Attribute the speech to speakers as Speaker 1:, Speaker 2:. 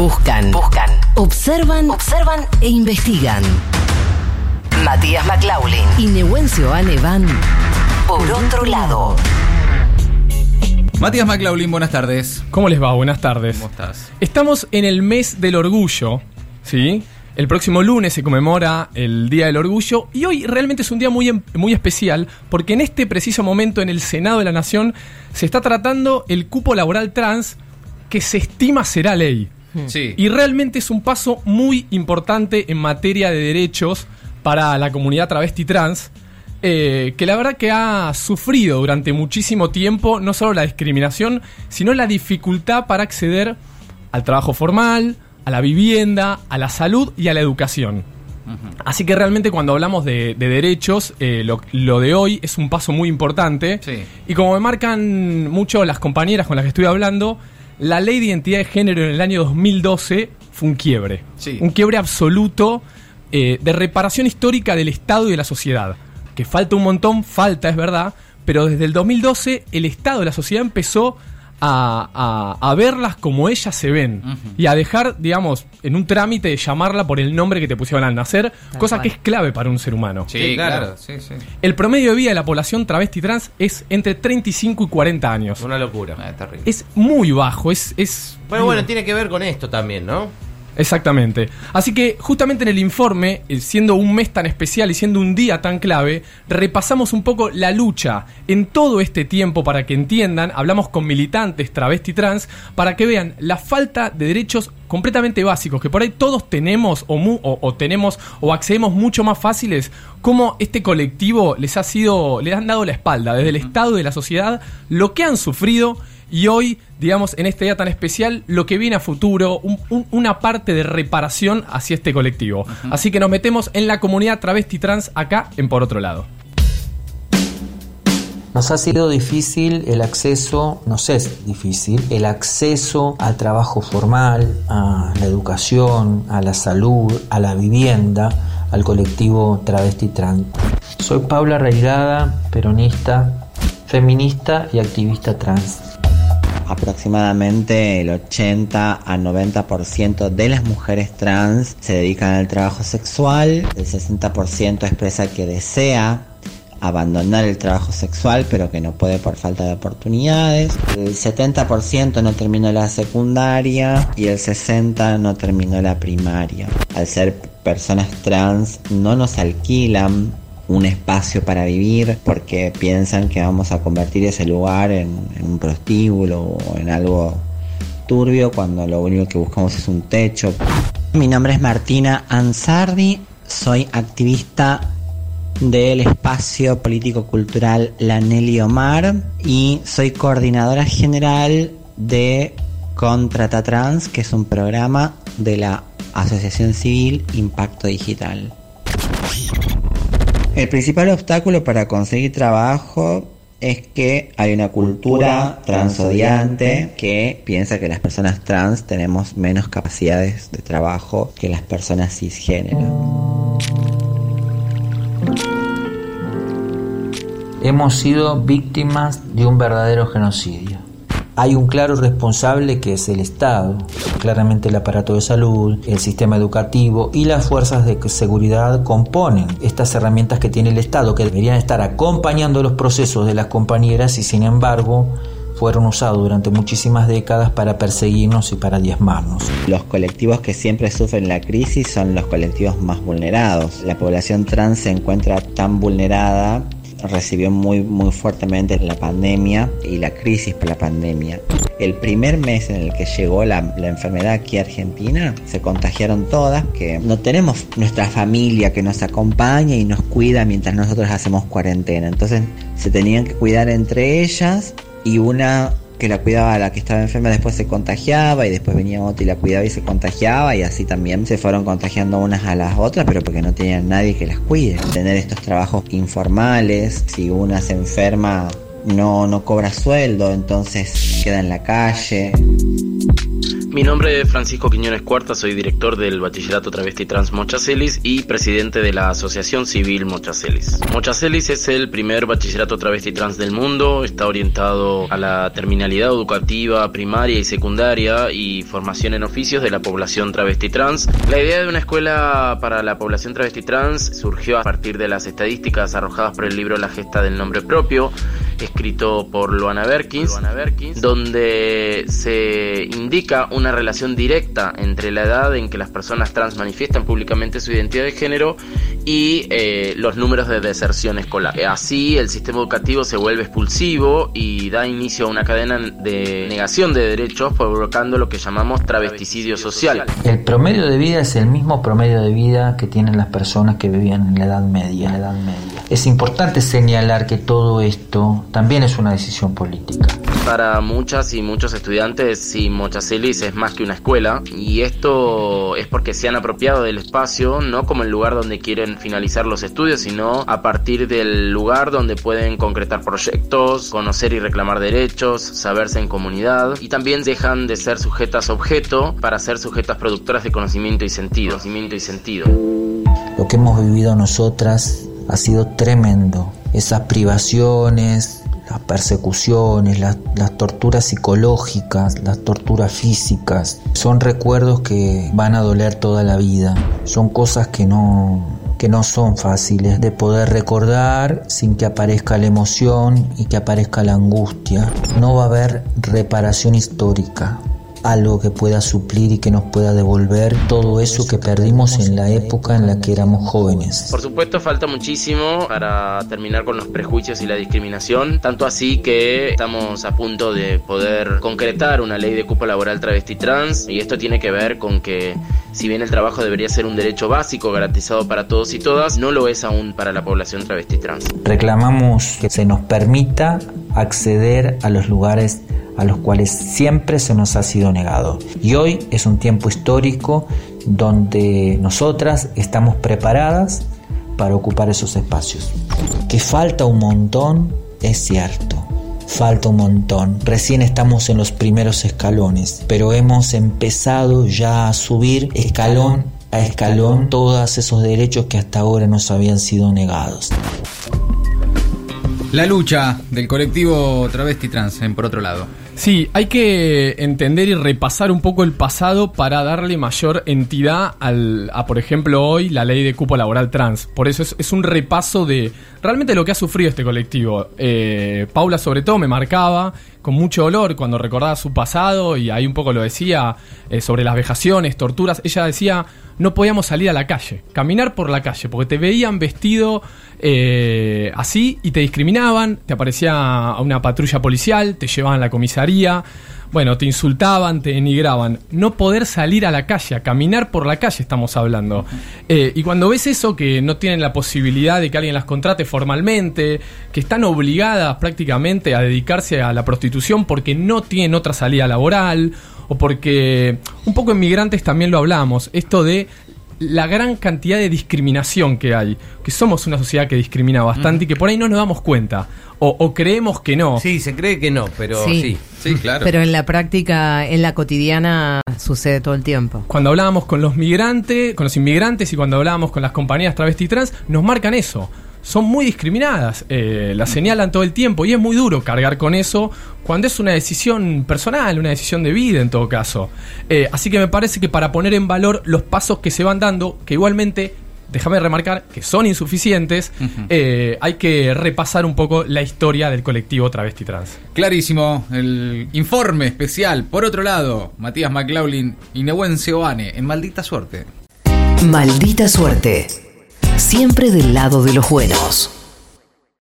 Speaker 1: Buscan, buscan, observan, observan e investigan. Matías McLaughlin y Nehuencio van por otro lado.
Speaker 2: Matías McLaughlin, buenas tardes.
Speaker 3: ¿Cómo les va? Buenas tardes.
Speaker 2: ¿Cómo estás?
Speaker 3: Estamos en el mes del orgullo, ¿sí? El próximo lunes se conmemora el Día del Orgullo y hoy realmente es un día muy, em- muy especial porque en este preciso momento en el Senado de la Nación se está tratando el cupo laboral trans que se estima será ley.
Speaker 2: Sí.
Speaker 3: Y realmente es un paso muy importante en materia de derechos para la comunidad travesti trans, eh, que la verdad que ha sufrido durante muchísimo tiempo no solo la discriminación, sino la dificultad para acceder al trabajo formal, a la vivienda, a la salud y a la educación. Así que realmente cuando hablamos de, de derechos, eh, lo, lo de hoy es un paso muy importante.
Speaker 2: Sí.
Speaker 3: Y como me marcan mucho las compañeras con las que estoy hablando, la ley de identidad de género en el año 2012 fue un quiebre.
Speaker 2: Sí.
Speaker 3: Un quiebre absoluto eh, de reparación histórica del Estado y de la sociedad. Que falta un montón, falta, es verdad, pero desde el 2012 el Estado y la sociedad empezó a, a- a verlas como ellas se ven y a dejar, digamos, en un trámite de llamarla por el nombre que te pusieron al nacer, cosa que es clave para un ser humano.
Speaker 2: Sí,
Speaker 4: Sí,
Speaker 2: claro.
Speaker 4: claro.
Speaker 2: Sí, sí.
Speaker 3: El promedio de vida de la población travesti trans es entre 35 y 40 años.
Speaker 4: Una locura.
Speaker 2: Ah.
Speaker 3: Es muy bajo, es... es
Speaker 4: Bueno, bueno, tiene que ver con esto también, ¿no?
Speaker 3: Exactamente. Así que justamente en el informe, eh, siendo un mes tan especial y siendo un día tan clave, repasamos un poco la lucha en todo este tiempo para que entiendan, hablamos con militantes travesti trans, para que vean la falta de derechos completamente básicos, que por ahí todos tenemos o, mu- o- o tenemos o accedemos mucho más fáciles, como este colectivo les ha sido, les han dado la espalda desde el Estado y de la sociedad, lo que han sufrido y hoy, digamos, en este día tan especial, lo que viene a futuro, un- un- una parte de reparación hacia este colectivo. Así que nos metemos en la comunidad travesti trans acá en Por Otro Lado.
Speaker 5: Nos ha sido difícil el acceso, nos es difícil, el acceso al trabajo formal, a la educación, a la salud, a la vivienda, al colectivo travesti trans. Soy Paula Reigada, peronista, feminista y activista trans.
Speaker 6: Aproximadamente el 80 a 90% de las mujeres trans se dedican al trabajo sexual, el 60% expresa que desea abandonar el trabajo sexual pero que no puede por falta de oportunidades, el 70% no terminó la secundaria y el 60% no terminó la primaria. Al ser personas trans no nos alquilan un espacio para vivir porque piensan que vamos a convertir ese lugar en, un prostíbulo o en algo turbio cuando lo único que buscamos es un techo. Mi nombre es Martina Ansardi, soy activista del espacio político-cultural La Nelly Omar y soy coordinadora general de Contrata Trans, que es un programa de la Asociación Civil Impacto Digital. El principal obstáculo para conseguir trabajo es que hay una cultura transodiante que piensa que las personas trans tenemos menos capacidades de trabajo que las personas cisgénero.
Speaker 5: Hemos sido víctimas de un verdadero genocidio. Hay un claro responsable que es el Estado, claramente el aparato de salud, el sistema educativo y las fuerzas de seguridad componen estas herramientas que tiene el Estado, que deberían estar acompañando los procesos de las compañeras y sin embargo fueron usados durante muchísimas décadas para perseguirnos y para diezmarnos.
Speaker 6: Los colectivos que siempre sufren la crisis son los colectivos más vulnerados. La población trans se encuentra tan vulnerada recibió muy muy fuertemente la pandemia y la crisis por la pandemia. El primer mes en el que llegó la, la enfermedad aquí a Argentina, se contagiaron todas, que no tenemos nuestra familia que nos acompaña y nos cuida mientras nosotros hacemos cuarentena. Entonces se tenían que cuidar entre ellas y una que la cuidaba la que estaba enferma después se contagiaba y después venía otra y la cuidaba y se contagiaba y así también se fueron contagiando unas a las otras pero porque no tenían nadie que las cuide. Tener estos trabajos informales, si una se enferma no, no cobra sueldo, entonces queda en la calle.
Speaker 2: Mi nombre es Francisco Quiñones Cuarta, soy director del Bachillerato Travesti Trans Mochacelis y presidente de la Asociación Civil Mochacelis. Mochacelis es el primer bachillerato travesti trans del mundo, está orientado a la terminalidad educativa primaria y secundaria y formación en oficios de la población travesti trans. La idea de una escuela para la población travesti trans surgió a partir de las estadísticas arrojadas por el libro La gesta del nombre propio, escrito por Luana Berkins, donde se indica una relación directa entre la edad en que las personas trans manifiestan públicamente su identidad de género y eh, los números de deserción escolar. Así el sistema educativo se vuelve expulsivo y da inicio a una cadena de negación de derechos provocando lo que llamamos travesticidio social.
Speaker 5: El promedio de vida es el mismo promedio de vida que tienen las personas que vivían en la Edad Media. La edad media. Es importante señalar que todo esto también es una decisión política.
Speaker 2: Para muchas y muchos estudiantes, sí, Mochacelis es más que una escuela y esto es porque se han apropiado del espacio no como el lugar donde quieren finalizar los estudios, sino a partir del lugar donde pueden concretar proyectos, conocer y reclamar derechos, saberse en comunidad y también dejan de ser sujetas objeto para ser sujetas productoras de conocimiento y sentido. Conocimiento y sentido.
Speaker 5: Lo que hemos vivido nosotras ha sido tremendo. Esas privaciones, las persecuciones, las, torturas psicológicas, las torturas físicas, son recuerdos que van a doler toda la vida. Son cosas que no que no son fáciles de poder recordar sin que aparezca la emoción y que aparezca la angustia. No va a haber reparación histórica algo que pueda suplir y que nos pueda devolver todo eso que perdimos en la época en la que éramos jóvenes.
Speaker 2: Por supuesto falta muchísimo para terminar con los prejuicios y la discriminación, tanto así que estamos a punto de poder concretar una ley de cupo laboral travesti trans y esto tiene que ver con que si bien el trabajo debería ser un derecho básico garantizado para todos y todas, no lo es aún para la población travesti trans.
Speaker 5: Reclamamos que se nos permita acceder a los lugares a los cuales siempre se nos ha sido negado. Y hoy es un tiempo histórico donde nosotras estamos preparadas para ocupar esos espacios. Que falta un montón, es cierto. Falta un montón. Recién estamos en los primeros escalones, pero hemos empezado ya a subir escalón a escalón todos esos derechos que hasta ahora nos habían sido negados.
Speaker 7: La lucha del colectivo travesti trans, por otro lado.
Speaker 3: Sí, hay que entender y repasar un poco el pasado para darle mayor entidad al, a, por ejemplo, hoy la ley de cupo laboral trans. Por eso es, un repaso de realmente lo que ha sufrido este colectivo. Eh, Paula sobre todo me marcaba con mucho dolor cuando recordaba su pasado y ahí un poco lo decía eh, sobre las vejaciones, torturas. Ella decía, no podíamos salir a la calle, caminar por la calle, porque te veían vestido eh, así y te discriminaban, te aparecía una patrulla policial, te llevaban a la comisaría, bueno, te insultaban, te denigraban. No poder salir a la calle, a caminar por la calle estamos hablando. Eh, y cuando ves eso, que no tienen la posibilidad de que alguien las contrate formalmente, que están obligadas prácticamente a dedicarse a la prostitución porque no tienen otra salida laboral, o porque un poco en migrantes también lo hablamos, esto de la gran cantidad de discriminación que hay, que somos una sociedad que discrimina bastante y que por ahí no nos damos cuenta, o, creemos que no.
Speaker 4: Sí, se cree que no, pero sí.
Speaker 8: sí. claro. Pero en la práctica, en la cotidiana, sucede todo el tiempo.
Speaker 3: Cuando hablábamos con los migrantes, con los inmigrantes y cuando hablábamos con las compañías travesti trans, nos marcan eso son muy discriminadas, eh, la señalan todo el tiempo y es muy duro cargar con eso cuando es una decisión personal, una decisión de vida en todo caso. Eh, así que me parece que para poner en valor los pasos que se van dando, que igualmente, déjame remarcar, que son insuficientes, eh, hay que repasar un poco la historia del colectivo travesti trans.
Speaker 7: Clarísimo, el informe especial. Por otro lado, Matías McLaughlin y Nehuen Seoane en Maldita Suerte.
Speaker 1: Maldita Suerte siempre del lado de los buenos.